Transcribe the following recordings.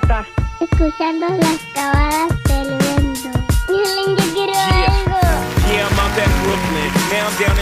piñata. Escuchando las cabalas del viento. Yo quiero. Yeah,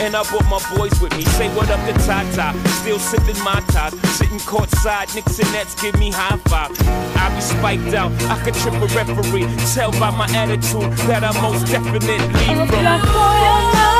and I brought my boys with me. Say what up to Tata, still sipping my top. Sitting courtside, Knicks and Nets give me high five. I be spiked out, I could trip a referee. Tell by my attitude that I most definitely from.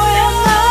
your love.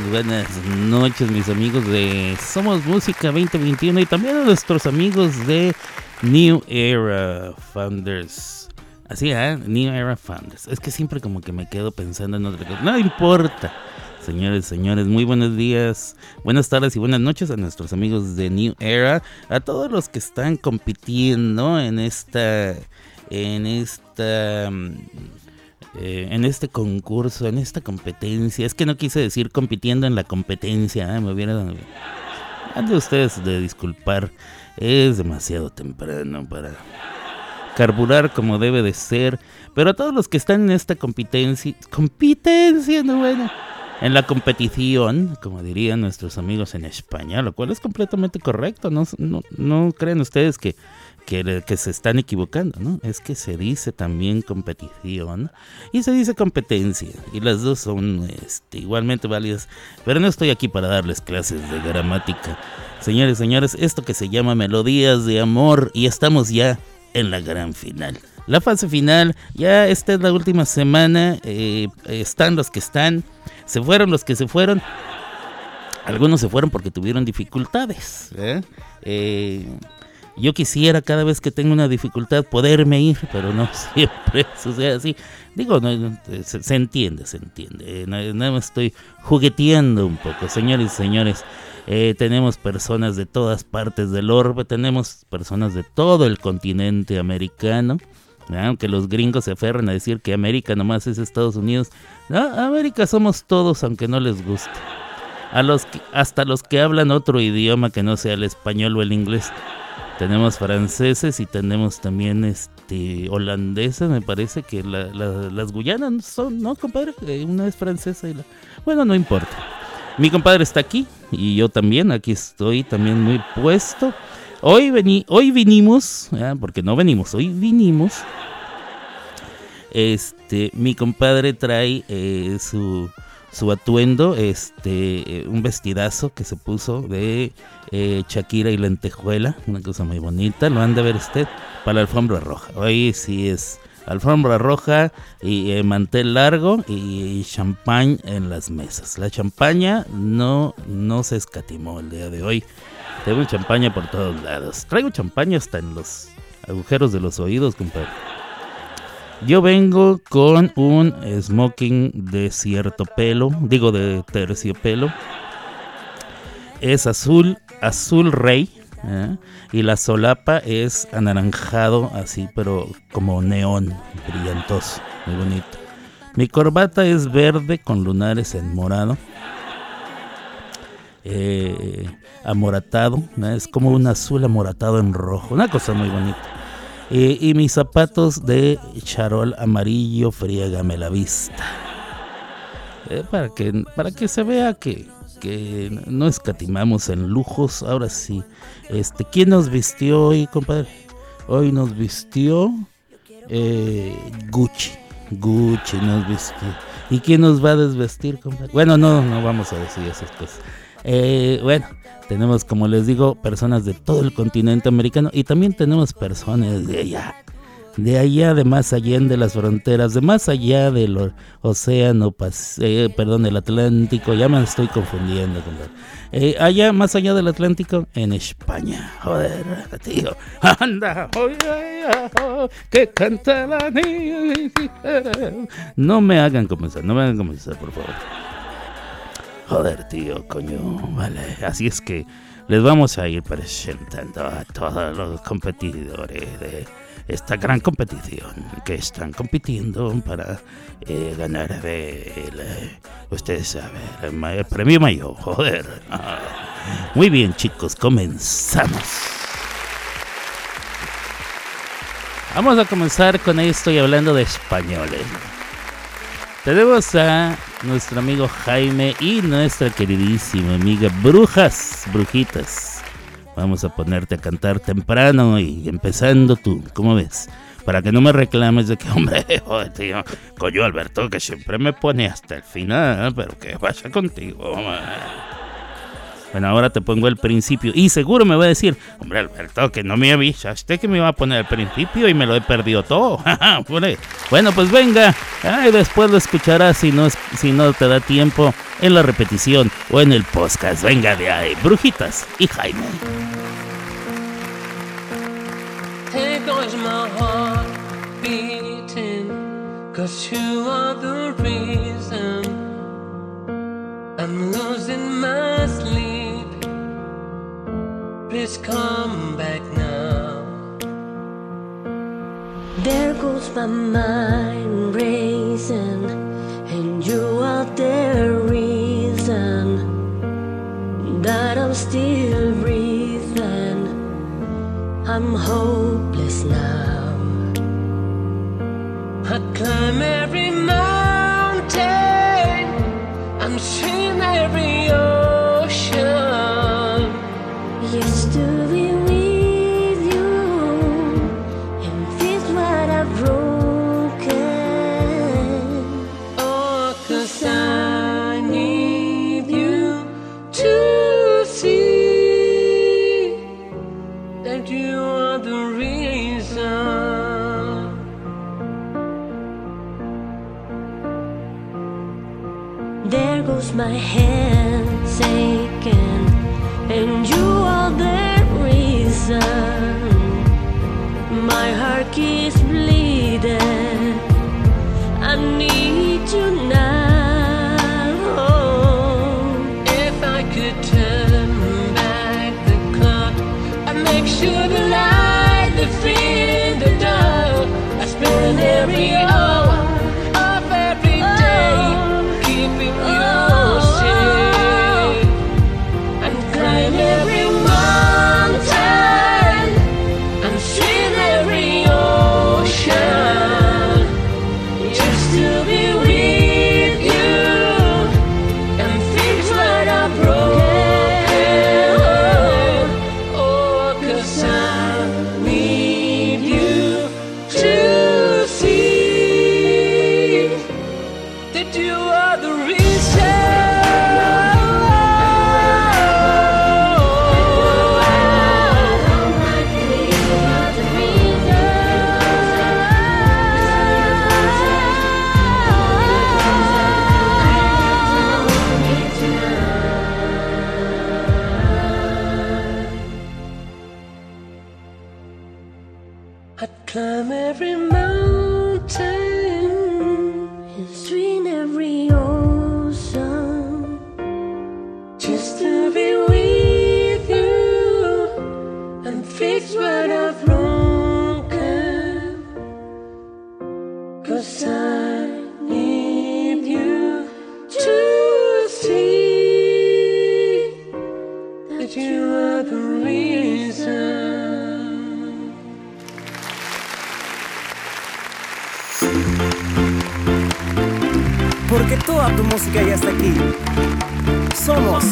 buenas noches, mis amigos de Somos Música 2021 y también a nuestros amigos de New Era Founders. Así, ¿eh? New Era Founders. Es que siempre como que me quedo pensando en otra cosa. No importa. Señores, señores, muy buenos días, buenas tardes y buenas noches a nuestros amigos de New Era, a todos los que están compitiendo en esta, en esta, mm, eh, en este concurso, en esta competencia. Es que no quise decir compitiendo en la competencia. ¿eh? Me hubiera. Han de ustedes de disculpar. Es demasiado temprano para carburar como debe de ser. Pero a todos los que están en esta competencia. Competencia, no bueno. En la competición, como dirían nuestros amigos en España, lo cual es completamente correcto. No, no, no creen ustedes que que, se están equivocando, ¿no? Es que se dice también competición y se dice competencia y las dos son este, igualmente válidas, pero no estoy aquí para darles clases de gramática. Señores, señores, esto que se llama Melodías de Amor y estamos ya en la gran final. La fase final, ya esta es la última semana, eh, están los que están, se fueron los que se fueron. Algunos se fueron porque tuvieron dificultades. ¿eh? Eh, yo quisiera cada vez que tengo una dificultad poderme ir, pero no siempre sucede así. Digo, no, se, entiende, se entiende. Nada más estoy jugueteando un poco. Señores y señores, eh, tenemos personas de todas partes del orbe, tenemos personas de todo el continente americano. Aunque los gringos se aferran a decir que América nomás es Estados Unidos. No, América somos todos, aunque no les guste. A los hasta los que hablan otro idioma que no sea el español o el inglés. Tenemos franceses y tenemos también este holandeses, me parece que las Guyanas son, ¿no, compadre? Eh, una es francesa y la... Bueno, no importa. Mi compadre está aquí y yo también, aquí estoy también muy puesto. Hoy, vení, hoy vinimos, porque no venimos, hoy vinimos. Este, mi compadre trae eh, su, su atuendo, este, un vestidazo que se puso de eh, Shakira y lentejuela, una cosa muy bonita, lo han de ver usted, para la alfombra roja. Hoy sí es alfombra roja y eh, mantel largo y, champán en las mesas. La champaña no, no se escatimó el día de hoy. Tengo champaña por todos lados. Traigo champaña hasta en los agujeros de los oídos, compadre. Yo vengo con un smoking de cierto pelo, digo de terciopelo. Es azul azul rey. ¿eh? Y la solapa es anaranjado, así, pero como neón, brillantoso, muy bonito. Mi corbata es verde con lunares en morado. Eh, amoratado, es como un azul amoratado en rojo, una cosa muy bonita. Eh, y mis zapatos de charol amarillo, friégame la vista. para, que, para que se vea que, que no escatimamos en lujos. Ahora sí, este, ¿quién nos vistió hoy, compadre? Hoy nos vistió eh, Gucci. Gucci nos vistió. ¿Y quién nos va a desvestir, compadre? Bueno, no, no vamos a decir esas cosas. Eh, bueno, tenemos, como les digo, personas de todo el continente americano y también tenemos personas de allá de allá de más allá de las fronteras, de más allá del océano, eh, perdón, el Atlántico, ya me estoy confundiendo, eh, allá, más allá del Atlántico, en España. Joder, tío. Anda, que canta la niña. No me hagan comenzar, no me hagan comenzar, por favor. Joder, tío, coño, vale. Así es que les vamos a ir presentando a todos los competidores de esta gran competición que están compitiendo para eh, ganar el, eh, ustedes saben, el, premio mayor. Joder. Muy bien, chicos, comenzamos. Vamos a comenzar con esto y hablando de españoles. Tenemos a nuestro amigo Jaime y nuestra queridísima amiga Brujas, Brujitas. Vamos a ponerte a cantar temprano y empezando tú, ¿cómo ves? Para que no me reclames de que, hombre, joder, tío, coño Alberto, que siempre me pone hasta el final, pero ¿qué pasa contigo? Bueno, ahora te pongo el principio. Y seguro me va a decir, hombre Alberto, que no me avisaste que me iba a poner el principio y me lo he perdido todo. bueno, pues venga. después lo escucharás si no, si no te da tiempo en la repetición o en el podcast. Venga de ahí, Brujitas y Jaime. I'm losing my sleep. Please come back now. There goes my mind racing. and you are the reason that I'm still breathing. I'm hopeless now. I climb every mountain, I'm swim every ocean. My hand está aquí. Somos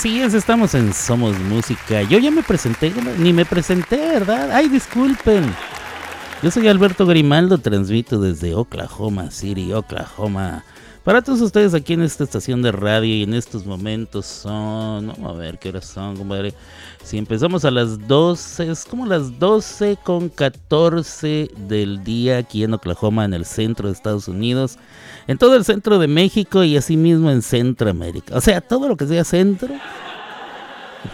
Así es, estamos en Somos Música. Yo ya me presenté, ni me presenté, ¿verdad? Ay, disculpen. Yo soy Alberto Grimaldo, transmito desde Oklahoma City, Oklahoma. Para todos ustedes aquí en esta estación de radio y en estos momentos son, vamos a ver qué horas son, compadre. Si empezamos a las 12, es como las 12 con 14 del día aquí en Oklahoma, en el centro de Estados Unidos, en todo el centro de México y asimismo en Centroamérica. O sea, todo lo que sea centro.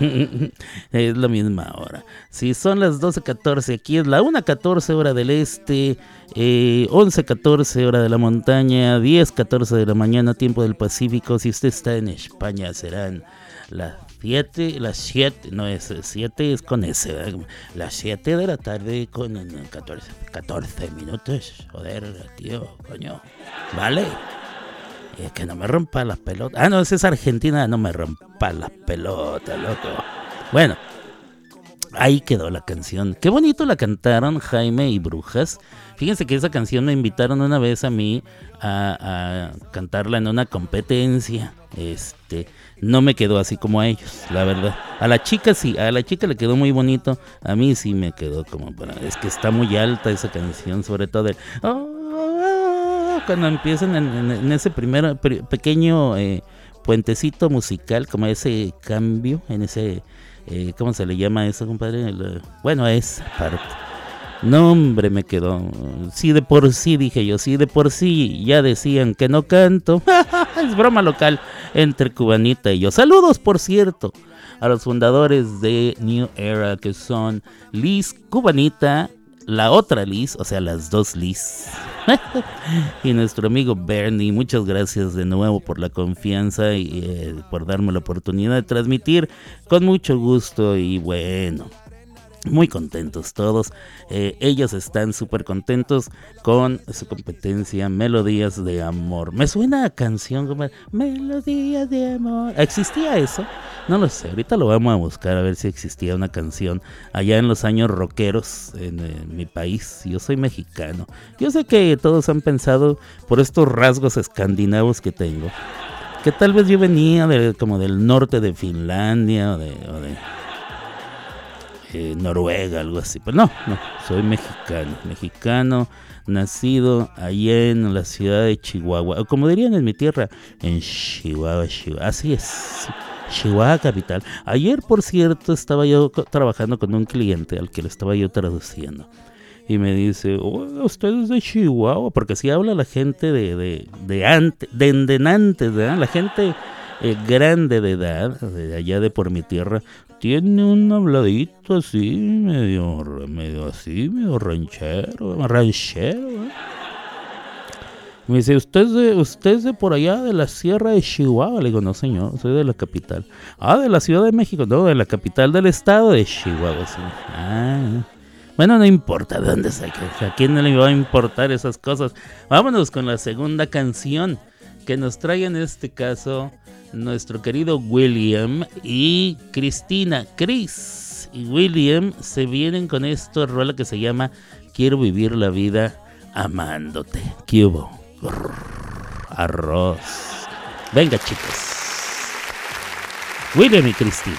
es la misma hora. Si son las 12.14, aquí es la 1.14 hora del este, eh, 11.14 hora de la montaña, 10.14 de la mañana, tiempo del Pacífico. Si usted está en España, serán las 7, las 7, no es 7, es con S, ¿verdad? las 7 de la tarde con eh, 14, 14 minutos. Joder, tío, coño. Vale. Que no me rompa las pelotas. Ah, no, esa es Argentina, no me rompa las pelotas, loco. Bueno, ahí quedó la canción. Qué bonito la cantaron Jaime y Brujas. Fíjense que esa canción me invitaron una vez a mí a, a cantarla en una competencia. Este, no me quedó así como a ellos, la verdad. A la chica sí, a la chica le quedó muy bonito. A mí sí me quedó como para. Es que está muy alta esa canción, sobre todo el. "Oh, cuando empiezan en, ese primer pe- pequeño eh, puentecito musical, como ese cambio, en ese, eh, ¿cómo se le llama eso, compadre? El, eh, bueno, esa parte. No, hombre, me quedó. Sí, de por sí, dije yo, sí, de por sí ya decían que no canto. es broma local entre Cubanita y yo. Saludos, por cierto, a los fundadores de New Era, que son Liz Cubanita, la otra Liz, o sea, las dos Liz. y nuestro amigo Bernie, muchas gracias de nuevo por la confianza y eh, por darme la oportunidad de transmitir con mucho gusto y bueno muy contentos todos. Eh, ellos están súper contentos con su competencia Melodías de Amor. Me suena a canción como Melodías de Amor. ¿Existía eso? No lo sé. Ahorita lo vamos a buscar a ver si existía una canción allá en los años rockeros en, eh, mi país. Yo soy mexicano. Yo sé que todos han pensado por estos rasgos escandinavos que tengo. Que tal vez yo venía de, como del norte de Finlandia o de Noruega, algo así. Pero no, no, soy mexicano, mexicano, nacido allá en la ciudad de Chihuahua, o como dirían en mi tierra, en Chihuahua, Chihuahua. Así es. Chihuahua capital. Ayer, por cierto, estaba yo trabajando con un cliente al que le estaba yo traduciendo. Y me dice, oh, usted es de Chihuahua, porque así habla la gente de, de, de antes, de, de ¿verdad? La gente eh, grande de edad, de allá de por mi tierra, tiene un habladito así, medio, medio así, medio ranchero, ranchero. ¿eh? Me dice, ¿usted es, de, ¿usted de por allá, de la sierra de Chihuahua? Le digo, no señor, soy de la capital. Ah, de la Ciudad de México, no, de la capital del estado de Chihuahua. Ah, bueno, no importa de dónde saque, a quién no le va a importar esas cosas. Vámonos con la segunda canción que nos trae en este caso nuestro querido William y Cristina. Chris y William se vienen con esto rola que se llama Quiero vivir la vida amándote. ¿Qué Arroz. Venga, chicos. William y Cristina.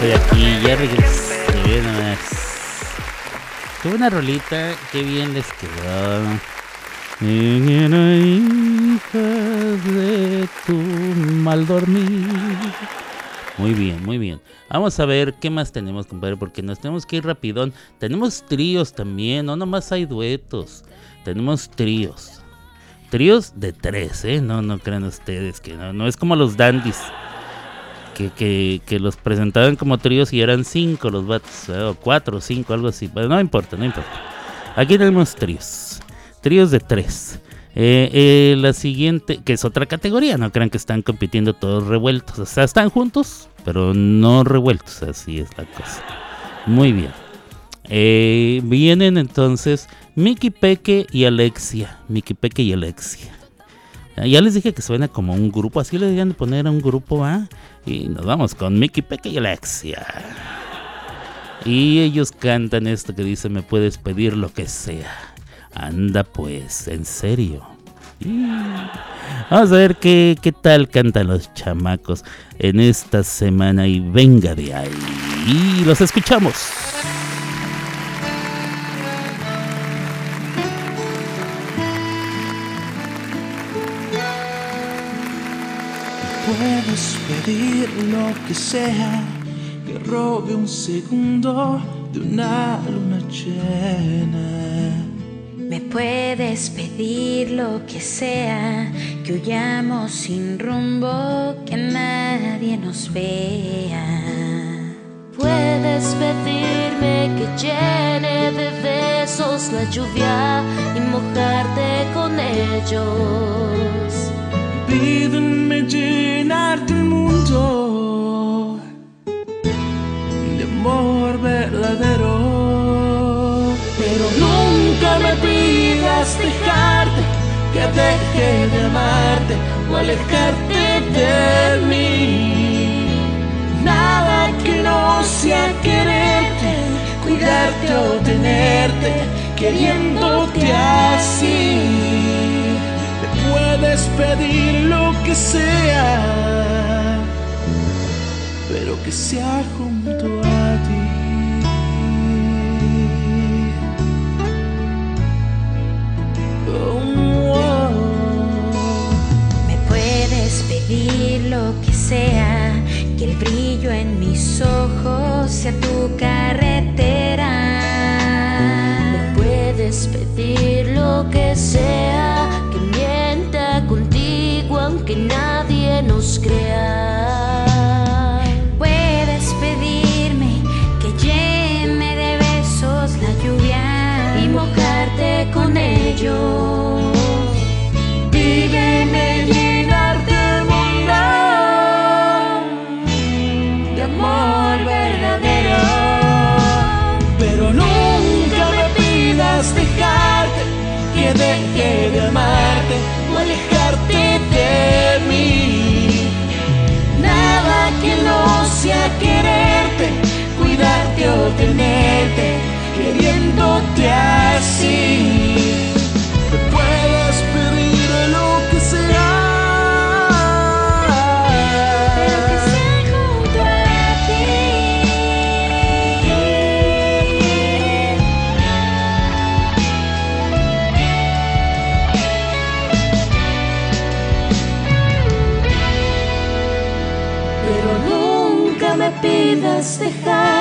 Estoy aquí, ya regresé. Ve nomás. Qué buena rolita, qué bien les quedó. Hijas de tu mal dormir. Muy bien, muy bien. Vamos a ver qué más tenemos, compadre, porque nos tenemos que ir rapidón. Tenemos tríos también, no nomás hay duetos. Tenemos tríos. Tríos de tres, ¿eh? No, no crean ustedes que no, no es como los dandies que, los presentaban como tríos y eran cinco los vatos, ¿eh? o cuatro cinco, algo así. Pero no importa, no importa. Aquí tenemos tríos. Tríos de tres. Eh, eh, la siguiente, que es otra categoría, no crean que están compitiendo todos revueltos. O sea, están juntos, pero no revueltos. Así es la cosa. Muy bien. Vienen entonces Mickey Peque y Alexia. Mickey Peque y Alexia. Ah, Ya les dije que suena como un grupo, así le deberían de poner a un grupo, ¿va? Y nos vamos con Mickey Peque y Alexia. Y ellos cantan esto que dice, me puedes pedir lo que sea. Anda pues, en serio. Vamos a ver qué, qué tal cantan los chamacos en esta semana y venga de ahí. Y los escuchamos. Puedes pedir lo que sea, que robe un segundo de una luna llena. Me puedes pedir lo que sea, que huyamos sin rumbo, que nadie nos vea. Puedes pedirme que llene de besos la lluvia y mojarte con ellos. Pídeme llenarte el mundo de amor verdadero. Pero nunca me pidas dejarte, que deje de amarte o alejarte de mí. Nada que no sea quererte, cuidarte o tenerte, queriéndote así. Puedes pedir lo que sea, pero que sea junto a ti. Oh, oh. Me puedes pedir lo que sea, que el brillo en mis ojos sea tu carretera. Me puedes pedir lo que sea, aunque nadie nos crea. Puedes pedirme que llene de besos la lluvia Y mojarte con ellos. Quererte, cuidarte o tenerte, queriéndote así. Pidas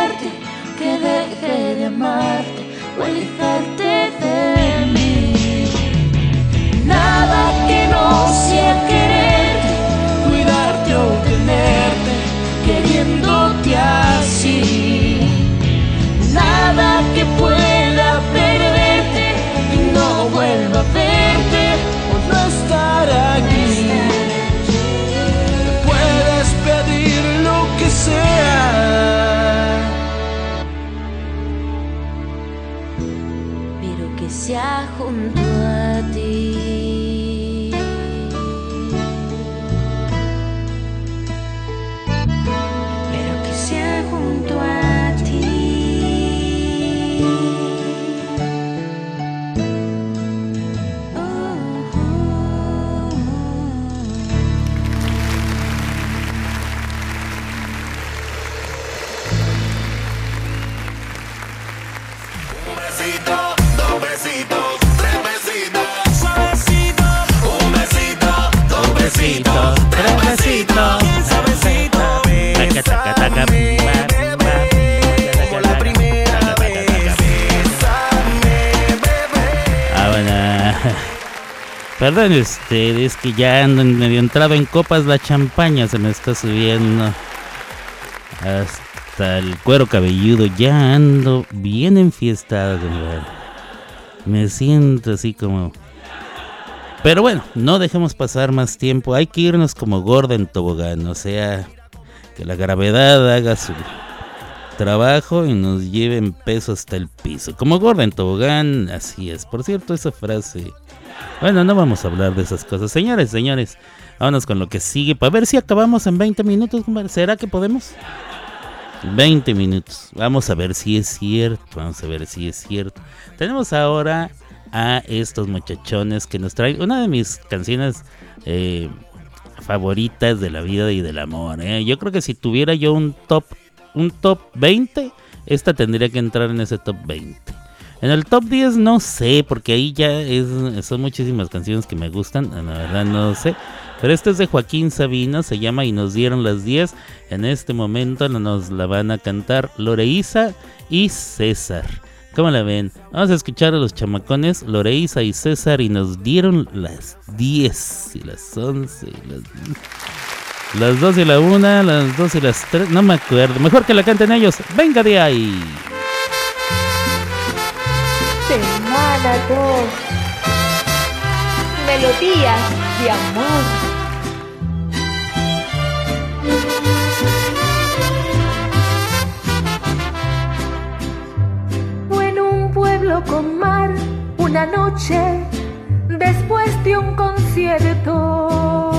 Perdón ustedes que ya ando en medio entrado en copas, la champaña se me está subiendo hasta el cuero cabelludo. Ya ando bien enfiestado. Me siento así como... Pero bueno, no dejemos pasar más tiempo. Hay que irnos como gorda en tobogán. O sea, que la gravedad haga su trabajo y nos lleve en peso hasta el piso. Como gorda en tobogán, así es. Por cierto, esa frase... Bueno, no vamos a hablar de esas cosas. Señores, señores, vámonos con lo que sigue para ver si acabamos en 20 minutos. ¿Será que podemos? 20 minutos. Vamos a ver si es cierto. Vamos a ver si es cierto. Tenemos ahora a estos muchachones que nos traen una de mis canciones eh, favoritas de la vida y del amor. ¿eh? Yo creo que si tuviera yo un top, un top 20, esta tendría que entrar en ese top 20. En el top 10 no sé, porque ahí ya son muchísimas canciones que me gustan, la verdad no sé. Pero este es de Joaquín Sabina, se llama Y nos dieron las 10. En este momento nos la van a cantar Loreísa y César. ¿Cómo la ven? Vamos a escuchar a los chamacones Loreísa y César y nos dieron las 10 y las 11 y las... Las 2 y la 1, las 2 y las 3, no me acuerdo. Mejor que la canten ellos. Venga de ahí. Semana 2. Melodías de amor. En un pueblo con mar una noche después de un concierto.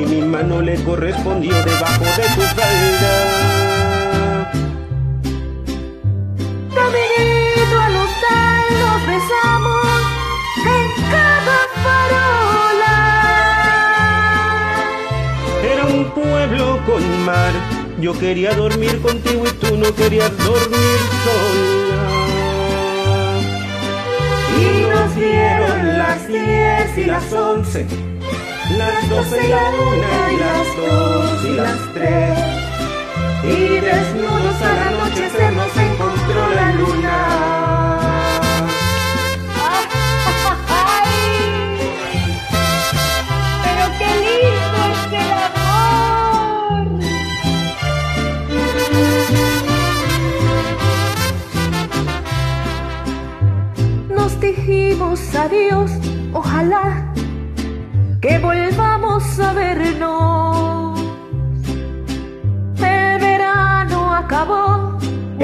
Y mi mano le correspondió debajo de tu falda. Caminito al hostal nos besamos en cada farola. Era un pueblo con mar, yo quería dormir contigo y tú no querías dormir sola. Y nos dieron las diez y las once, las doce y la una y las dos y las tres. y desnudos al anochecer nos encontró la luna. Dijimos adiós, ojalá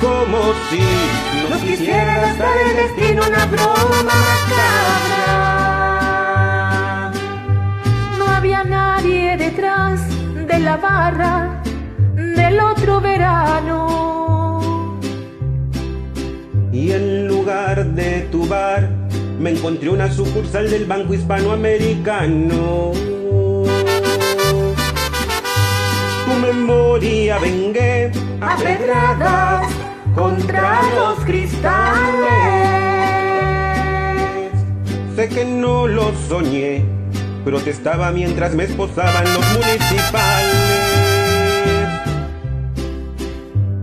Como si Nos quisiera gastar el destino una broma macabra. No había nadie detrás de la barra del otro verano. bar de tu bar me encontré una sucursal del Banco Hispanoamericano. Tu memoria vengué a pedradas contra los cristales. Sé que no lo soñé, protestaba mientras me esposaban los municipales.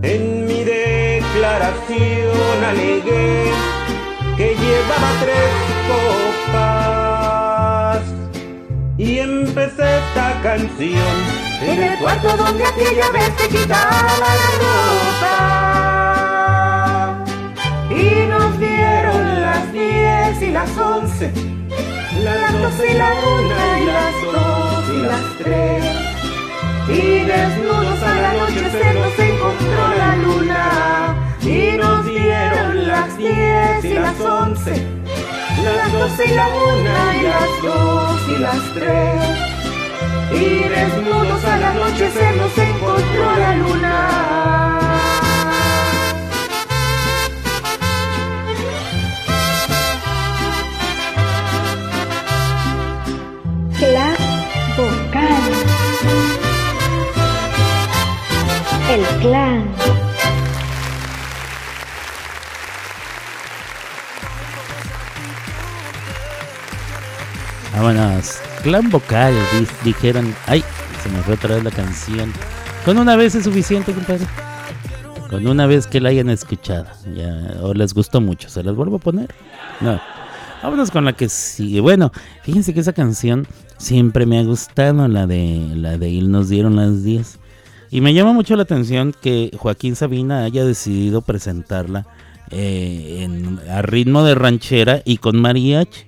En mi declaración alegué que llevaba tres copas y empecé esta canción en el cuarto donde aquella vez te quitaba la y las once. Las doce y la una y las dos y las tres. Y desnudos al anochecer nos encontró la luna. y nos dieron las diez y las once, las doce y la una y las dos y las tres. Y desnudos al anochecer nos encontró la luna. El clan. Vámonos. Clan vocal, di- dijeron. Ay, se me fue otra vez la canción. Con una vez es suficiente, compadre. Con una vez que la hayan escuchado. Ya, o les gustó mucho. ¿Se las vuelvo a poner? No. Vámonos con la que sigue. Bueno, fíjense que esa canción siempre me ha gustado, la de la de Il nos dieron las 10. Y me llama mucho la atención que Joaquín Sabina haya decidido presentarla eh, en- a ritmo de ranchera y con mariachi.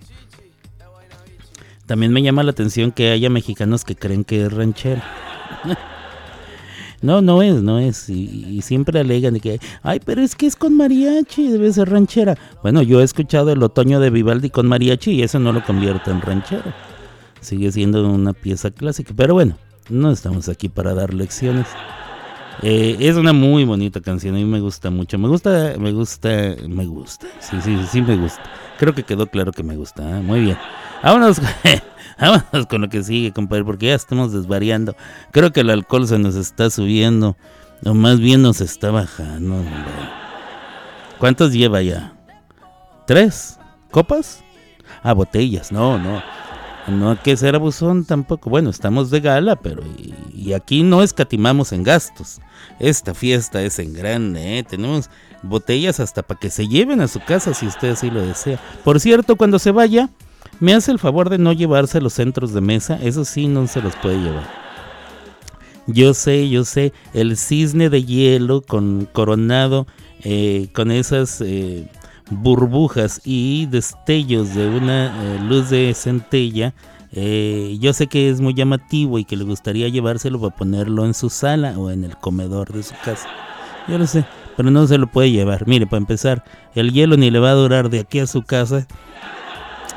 También me llama la atención que haya mexicanos que creen que es ranchera. No, no es, no es. Y, y siempre alegan de que, ay, pero es que es con mariachi, debe ser ranchera. Bueno, yo he escuchado el otoño de Vivaldi con mariachi y eso no lo convierte en ranchera. Sigue siendo una pieza clásica. Pero bueno, no estamos aquí para dar lecciones. Eh, es una muy bonita canción, a mí me gusta mucho. Me gusta, me gusta, me gusta. Sí, sí, sí me gusta. Creo que quedó claro que me gusta. ¿eh? Muy bien. Vámonos, vámonos con lo que sigue, compadre, porque ya estamos desvariando. Creo que el alcohol se nos está subiendo, o más bien nos está bajando. ¿Cuántos lleva ya? ¿Tres? ¿Copas? Ah, botellas, no, no. No hay que ser abusón tampoco. Bueno, estamos de gala, pero y, aquí no escatimamos en gastos. Esta fiesta es en grande, ¿eh? Tenemos botellas hasta para que se lleven a su casa si usted así lo desea. Por cierto, cuando se vaya, me hace el favor de no llevarse los centros de mesa. Eso sí, no se los puede llevar. Yo sé, yo sé, el cisne de hielo con coronado, eh, con esas eh, burbujas y destellos de una eh, luz de centella. eh, yo sé que es muy llamativo y que le gustaría llevárselo para ponerlo en su sala o en el comedor de su casa. Yo lo sé, pero no se lo puede llevar. Mire, para empezar, el hielo ni le va a durar de aquí a su casa.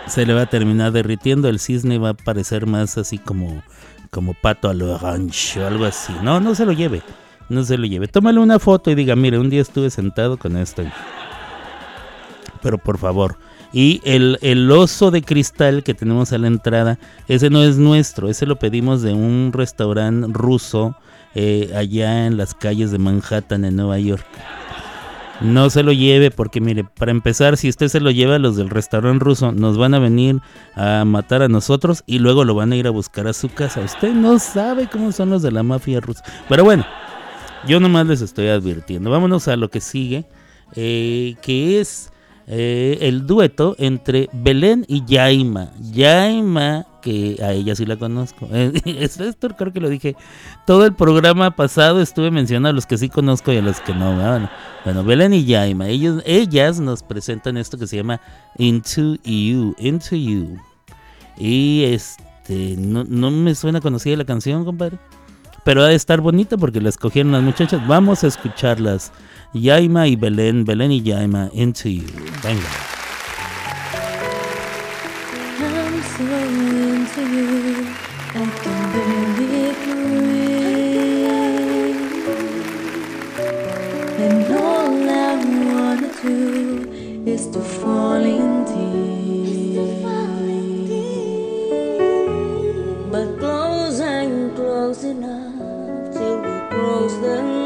Se le va a terminar derritiendo. El cisne va a parecer más así como, como pato a lo rancho o algo así. No, no se lo lleve. No se lo lleve. Tómale una foto y diga, mire, un día estuve sentado con esto. Pero por favor. Y el, el oso de cristal que tenemos a la entrada, ese no es nuestro. Ese lo pedimos de un restaurante ruso eh, allá en las calles de Manhattan, en Nueva York. No se lo lleve porque mire, para empezar, si usted se lo lleva a los del restaurante ruso, nos van a venir a matar a nosotros y luego lo van a ir a buscar a su casa. Usted no sabe cómo son los de la mafia rusa. Pero bueno, yo nomás les estoy advirtiendo. Vámonos a lo que sigue, eh, que es eh, el dueto entre Belén y Yaima. Yaima, que a ella sí la conozco. Esto creo que lo dije. Todo el programa pasado estuve mencionando a los que sí conozco y a los que no. Bueno, bueno Belén y Yaima, ellos, ellas nos presentan esto que se llama Into You. Into You. Y este, no, no me suena conocida la canción, compadre. Pero ha de estar bonita porque la escogieron las muchachas. Vamos a escucharlas. Yaima y Belén, Belén y Yaima, Into You. Venga. I'm into you, I can. And all wanna is to fall in deep. But close and close enough till we the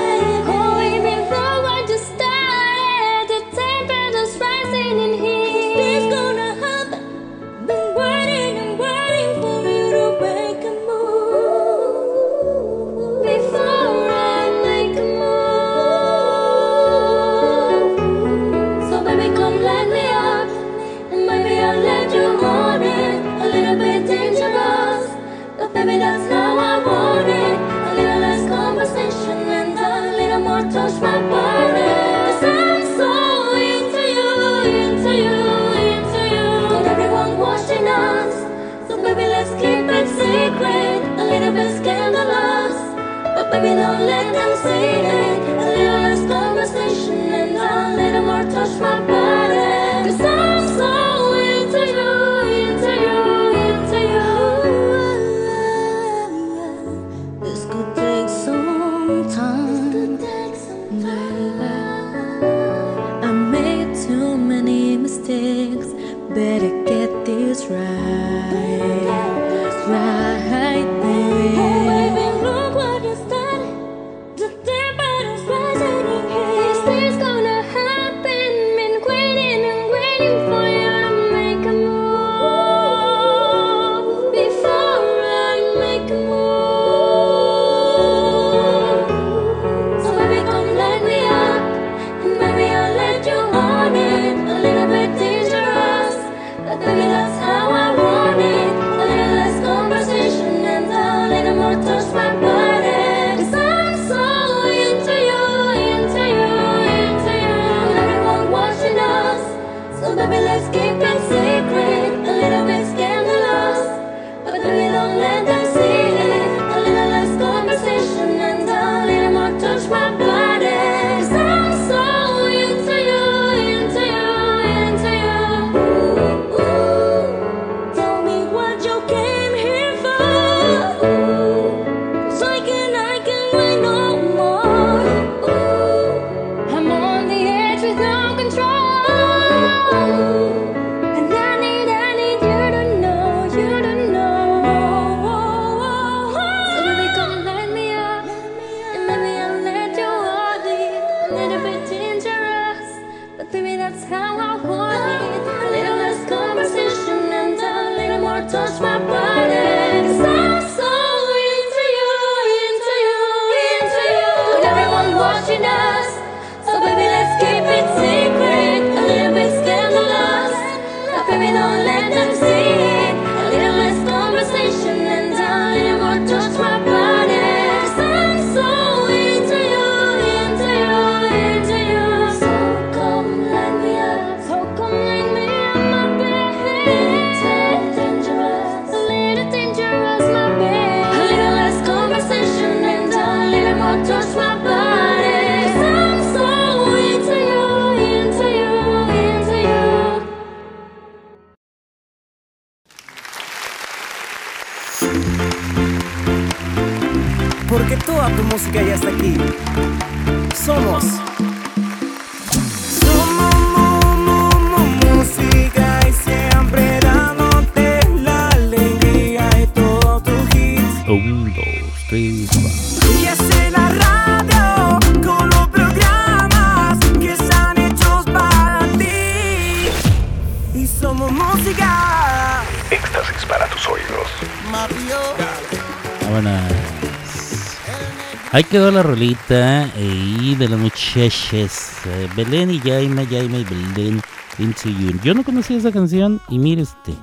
rolita eh, y de las muchachas eh, Belén y Jaime, Jaime y Belén Into You. Yo no conocía esa canción y mire este,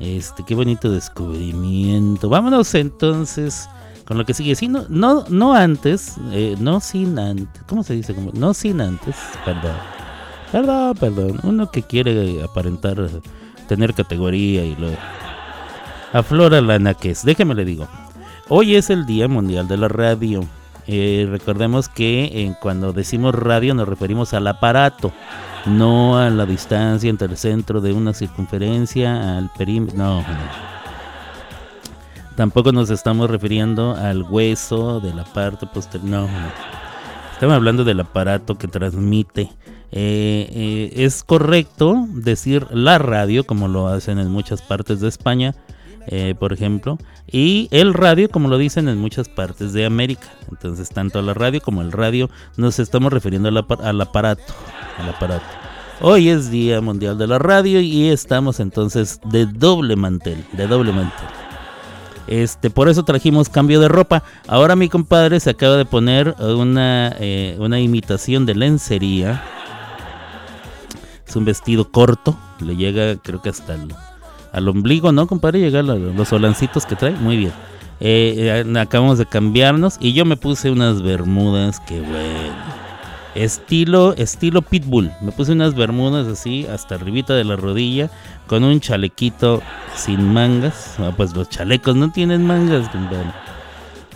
este, qué bonito descubrimiento. Vámonos entonces con lo que sigue. Sí, no, no, antes, eh, no sin antes, ¿cómo se dice? No sin antes, perdón. Perdón, perdón. Uno que quiere aparentar tener categoría y lo aflora la naquez. Déjeme le digo. Hoy es el Día Mundial de la Radio. Eh, recordemos que eh, cuando decimos radio nos referimos al aparato, no a la distancia entre el centro de una circunferencia, al perímetro. No. Tampoco nos estamos refiriendo al hueso de la parte posterior. No, no. Estamos hablando del aparato que transmite. Eh, eh, es correcto decir la radio, como lo hacen en muchas partes de España, eh, por ejemplo, y el radio, como lo dicen en muchas partes de América. Entonces, tanto la radio como el radio nos estamos refiriendo al, apa- al aparato. Al aparato. Hoy es Día Mundial de la Radio y estamos entonces de doble mantel, de doble mantel. Este, por eso trajimos cambio de ropa. Ahora mi compadre se acaba de poner una, eh, una imitación de lencería. Es un vestido corto, le llega creo que hasta el, al ombligo, ¿no, compadre? Llega a los solancitos que trae, muy bien. Eh, eh, acabamos de cambiarnos y yo me puse unas bermudas, que bueno. Estilo, estilo pitbull. Me puse unas bermudas así hasta arribita de la rodilla con un chalequito sin mangas. Ah, pues los chalecos no tienen mangas, compadre.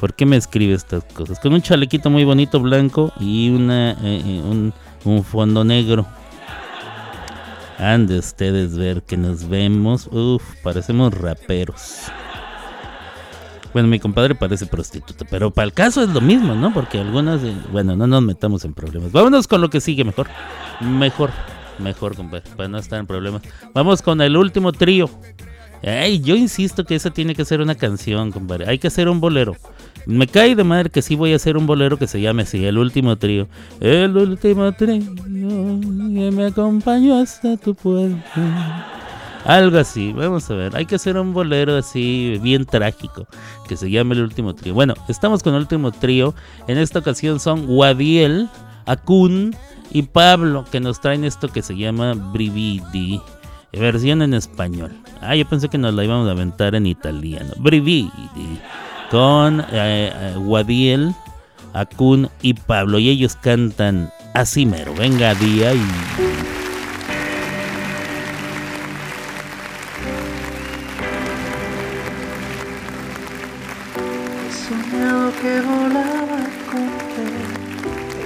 ¿Por qué me escribe estas cosas? Con un chalequito muy bonito blanco y una, eh, eh, un, un fondo negro. Han de ustedes ver que nos vemos. Uf, parecemos raperos. Bueno, mi compadre parece prostituta, pero para el caso es lo mismo, ¿no? Porque algunas, bueno, no nos metamos en problemas. Vámonos con lo que sigue mejor. Mejor, mejor, compadre, para no estar en problemas. Vamos con el último trío. Ay, yo insisto que esa tiene que ser una canción, compadre. Hay que hacer un bolero. Me cae de madre que sí voy a hacer un bolero que se llame así, el último trío. El último trío que me acompañó hasta tu puerta. Algo así, vamos a ver. Hay que hacer un bolero así, bien trágico, que se llame el último trío. Bueno, estamos con el último trío. En esta ocasión son Guadiel, Akun y Pablo, que nos traen esto que se llama Brividi. Versión en español. Ah, yo pensé que nos la íbamos a aventar en italiano. Brividi. Con eh, eh, Guadiel, Akun y Pablo. Y ellos cantan así mero. Venga, día y. Soñado que volaba con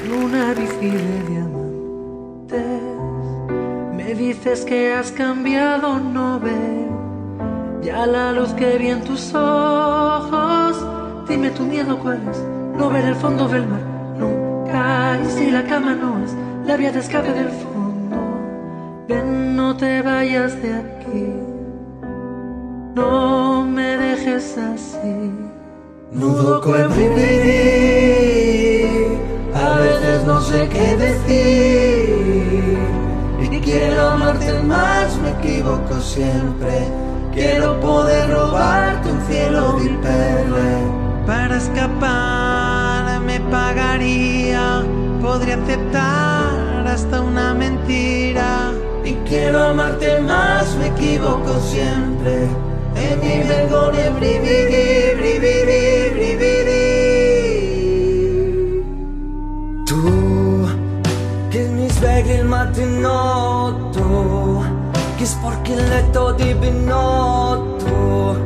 en una bici de diamantes. Me dices que has cambiado, no veo ya la luz que vi en tus ojos. Dime tu miedo cuál es, no ver el fondo del mar nunca. Y si la cama no es la vía de escape del fondo, ven, no te vayas de aquí. No me dejes así. Nudo con vivir, a veces no sé qué decir. Y quiero amarte más, me equivoco siempre. Quiero poder robarte un cielo vil perle. Para escapar me pagaría, podría aceptar hasta una mentira. Y quiero amarte más, me equivoco siempre. En mi vergogna brividi, brividi, brividi. Tu che mi svegli il mattinotto, che sporchi il letto di binotto,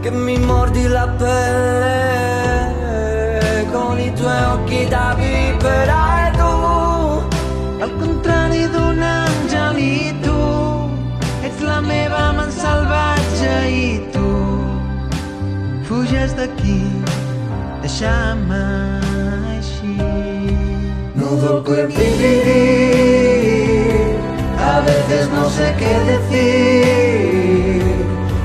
che mi mordi la pelle con i tuoi occhi da vipera e tu, Al contrari d'un angelito, ets la meva man salvatge i tu fuges d'aquí, deixa'm així. Nudo que vivir, a veces no sé qué decir.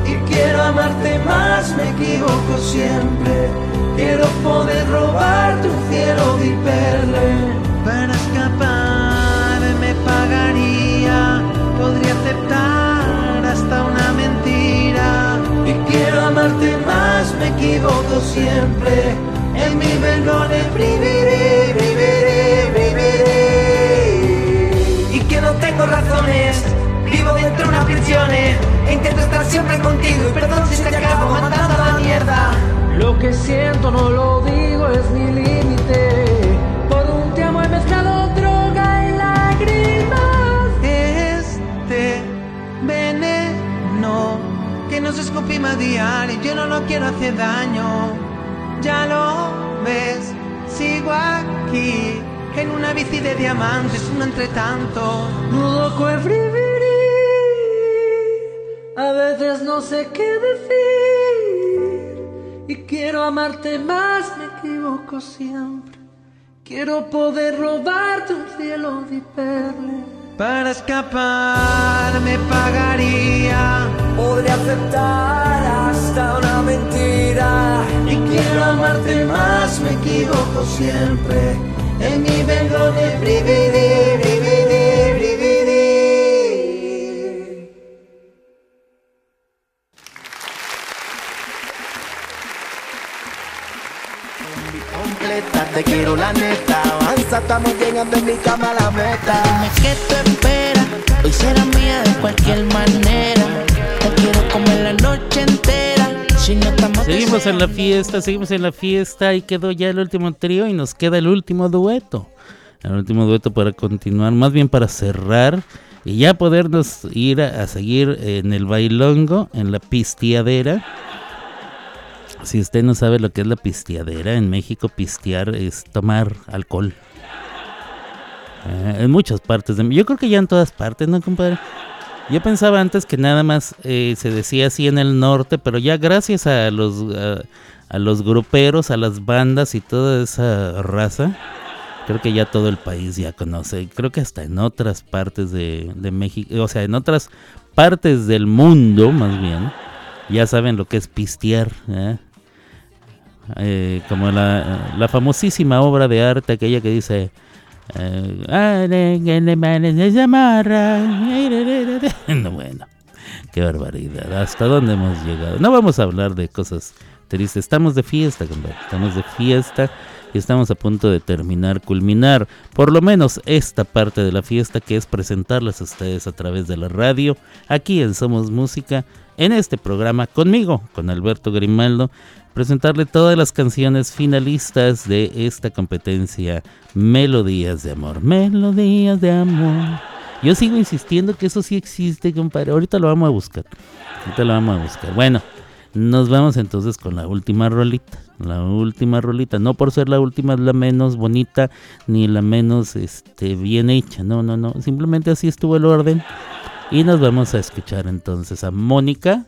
Y quiero amarte más, me equivoco siempre. Quiero poder robarte un cielo de perle. Para escapar me pagaría, podría aceptar hasta una mentira. Y quiero amarte más, me equivoco siempre. En mi vergogna viviré, viviré, viviré. Y que no tengo razones, dentro de una prisión e intento estar siempre contigo y perdón si te acabo mandando a la mierda. Lo que siento no lo digo, es mi límite. Por un te amo he mezclado droga y lágrimas. Este veneno que nos escupimos a diario, yo no lo quiero hacer daño. Ya lo ves, sigo aquí en una bici de diamantes, uno entre tanto. Loco no sé qué decir. Y quiero amarte más, me equivoco siempre. Quiero poder robarte un cielo de perlas. Para escapar me pagaría. Podría aceptar hasta una mentira. Y quiero amarte más, me equivoco siempre. En mi vengo de quiero la neta. Avanza, estamos llegando en mi cama a la meta. Dime qué te espera, hoy será mía de cualquier manera. Te quiero comer la noche entera. Si no Seguimos en la fiesta, seguimos en la fiesta y quedó ya el último trío y nos queda el último dueto. El último dueto para continuar, más bien para cerrar y ya podernos ir a, a seguir en el bailongo, en la pisteadera. Si usted no sabe lo que es la pisteadera, en México pistear es tomar alcohol. Eh, en muchas partes, de, yo creo que ya en todas partes, ¿no, compadre? Yo pensaba antes que nada más eh, se decía así en el norte, pero ya gracias a los a, los gruperos, a las bandas y toda esa raza, creo que ya todo el país ya conoce. Creo que hasta en otras partes de, de México, o sea, en otras partes del mundo, más bien, ya saben lo que es pistear. ¿eh? Eh, como la, la famosísima obra de arte, aquella que dice. no, bueno, qué barbaridad. ¿Hasta dónde hemos llegado? No vamos a hablar de cosas tristes. Estamos de fiesta, compadre. Estamos de fiesta y estamos a punto de terminar, culminar por lo menos esta parte de la fiesta que es presentarlas a ustedes a través de la radio, aquí en Somos Música, en este programa conmigo, con Alberto Grimaldo, presentarle todas las canciones finalistas de esta competencia Melodías de Amor. Melodías de Amor. Yo sigo insistiendo que eso sí existe, compadre. Ahorita lo vamos a buscar. Ahorita lo vamos a buscar. Bueno, nos vamos entonces con la última rolita. La última rolita. No por ser la última es la menos bonita ni la menos este, bien hecha. No, no, no. Simplemente así estuvo el orden. Y nos vamos a escuchar entonces a Mónica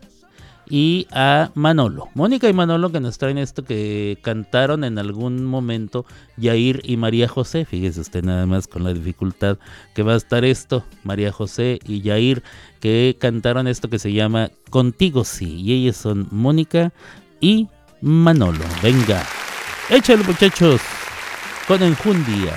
y a Manolo. Mónica y Manolo que nos traen esto que cantaron en algún momento Yair y María José. Fíjese usted nada más con la dificultad que va a estar esto. María José y Yair que cantaron esto que se llama Contigo sí. Y ellos son Mónica y Manolo. Venga, échale muchachos con enjundia.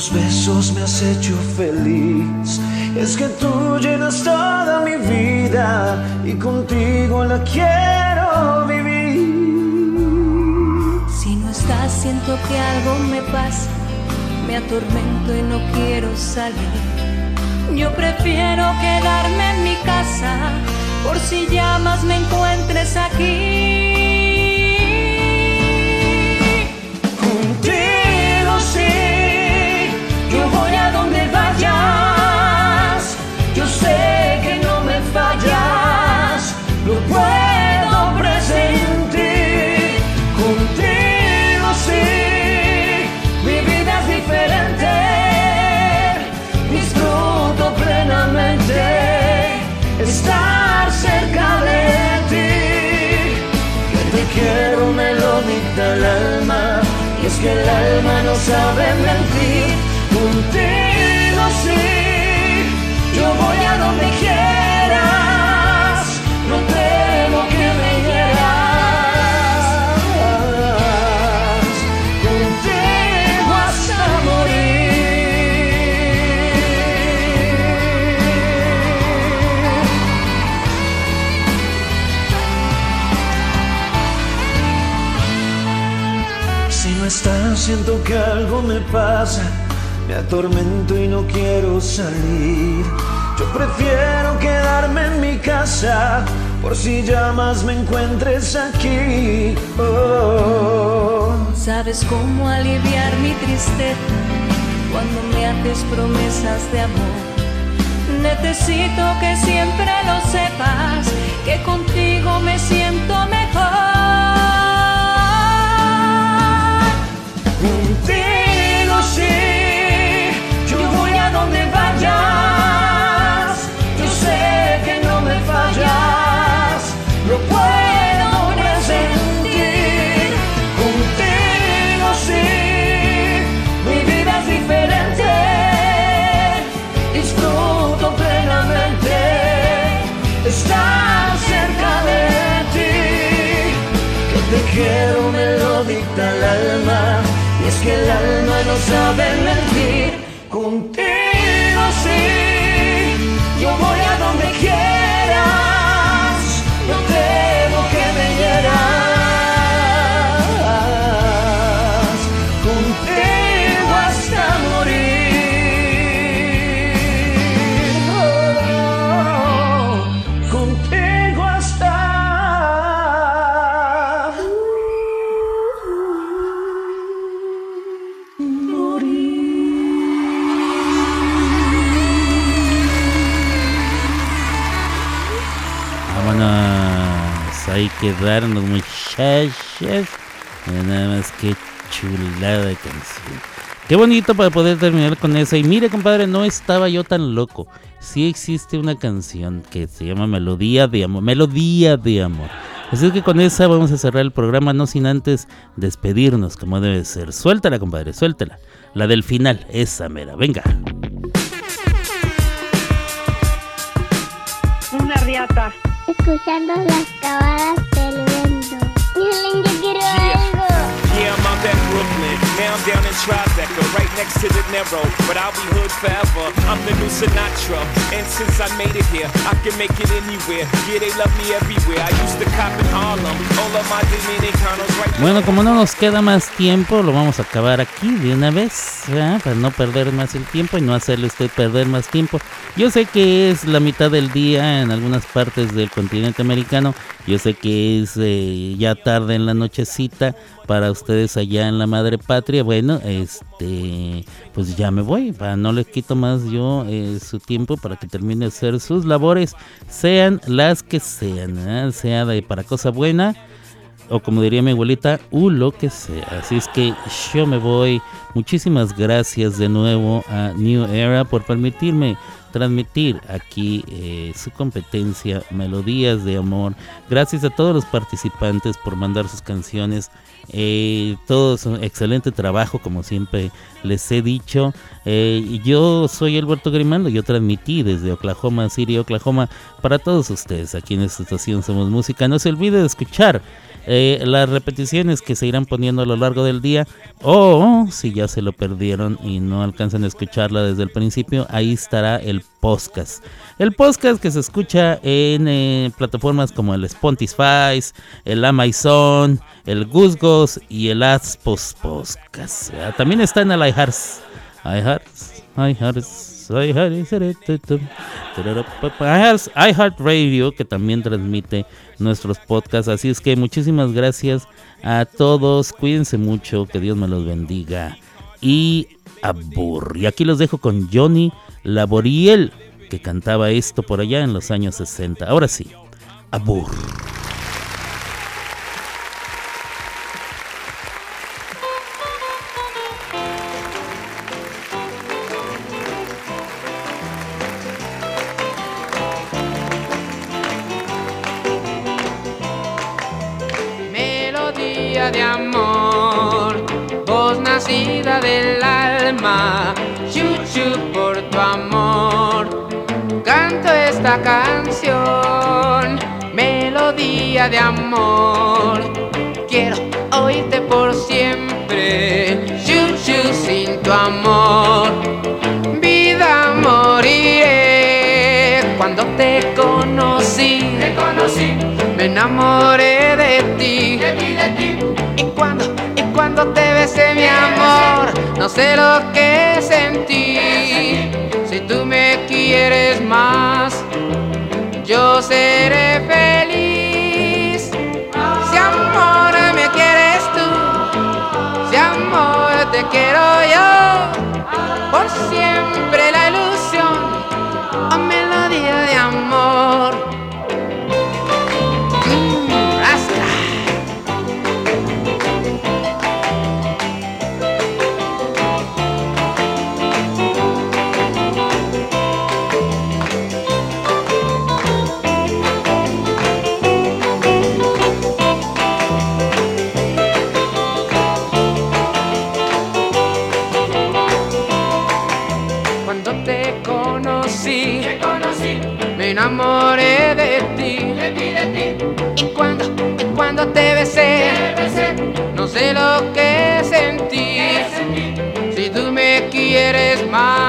Tus besos me has hecho feliz. Es que tú llenas toda mi vida y contigo la quiero vivir. Si no estás, siento que algo me pasa. Me atormento y no quiero salir. Yo prefiero quedarme en mi casa. Por si llamas, me encuentres aquí. El alma no sabe mentir siento que algo me pasa. Me atormento y no quiero salir. Yo prefiero quedarme en mi casa. por si llamas me encuentres aquí. Oh. Sabes cómo aliviar mi tristeza cuando me haces promesas de amor. Necesito que siempre lo sepas, que contigo me siento Y es que el alma no sabe mentir. Vámonos. Hay que darnos muchachos. Nada más que chulada de canción. Qué bonito para poder terminar con esa. Y mire, compadre, no estaba yo tan loco. Sí existe una canción que se llama Melodía de Amor. Melodía de Amor. Así que con esa vamos a cerrar el programa, no sin antes despedirnos, como debe ser. Suéltala, compadre, suéltala. La del final, esa mera. Venga. Escuchando las cabalas del viento. Yo quiero I'm down in Tribeca, right next to the Narrow. But I'll be hood forever. I'm the new Sinatra. And since I made it here, I can make it anywhere. Yeah, they love me everywhere. I used to cop in Harlem. All of my Dominicanos right Bueno, como no nos queda más tiempo, lo vamos a acabar aquí de una vez, ¿verdad? para no perder más el tiempo y no hacerle usted perder más tiempo. Yo sé que es la mitad del día en algunas partes del continente americano, yo sé que es eh, ya tarde en la nochecita para ustedes allá en la madre patria. Bueno, este, pues ya me voy, para no les quito más yo eh, su tiempo para que termine de hacer sus labores, sean las que sean, ¿verdad? sea de para cosa buena o como diría mi abuelita, u lo que sea. Así es que yo me voy. Muchísimas gracias de nuevo a New Era por permitirme transmitir aquí eh, su competencia, Melodías de Amor. Gracias a todos los participantes por mandar sus canciones. Eh, todos un excelente trabajo, como siempre les he dicho. Eh, yo soy Alberto Grimando, yo transmití desde Oklahoma City, Oklahoma, para todos ustedes aquí en esta estación Somos Música. No se olvide de escuchar eh, las repeticiones que se irán poniendo a lo largo del día o si ya se lo perdieron y no alcanzan a escucharla desde el principio, ahí estará el podcast. El podcast que se escucha en eh, plataformas como el Spotify, el Amazon, el Gusgos y el Aspos Podcast. ¿verdad? También está en el iHearts, iHearts, iHeartRadio que también transmite nuestros podcasts. Así es que muchísimas gracias a todos. Cuídense mucho, que Dios me los bendiga. Y abur. Y aquí los dejo con Johnny Laboriel, que cantaba esto por allá en los años 60. Ahora sí, abur. te conocí, me enamoré de ti, de ti, de ti. Y cuando, y cuando te besé, mi amor, no sé lo que sentí. Si tú me quieres más, yo seré feliz. Si amor me quieres tú, si amor te quiero yo, por siempre. en cuando, cuando te besé. No sé lo que sentí. Si tú me quieres más.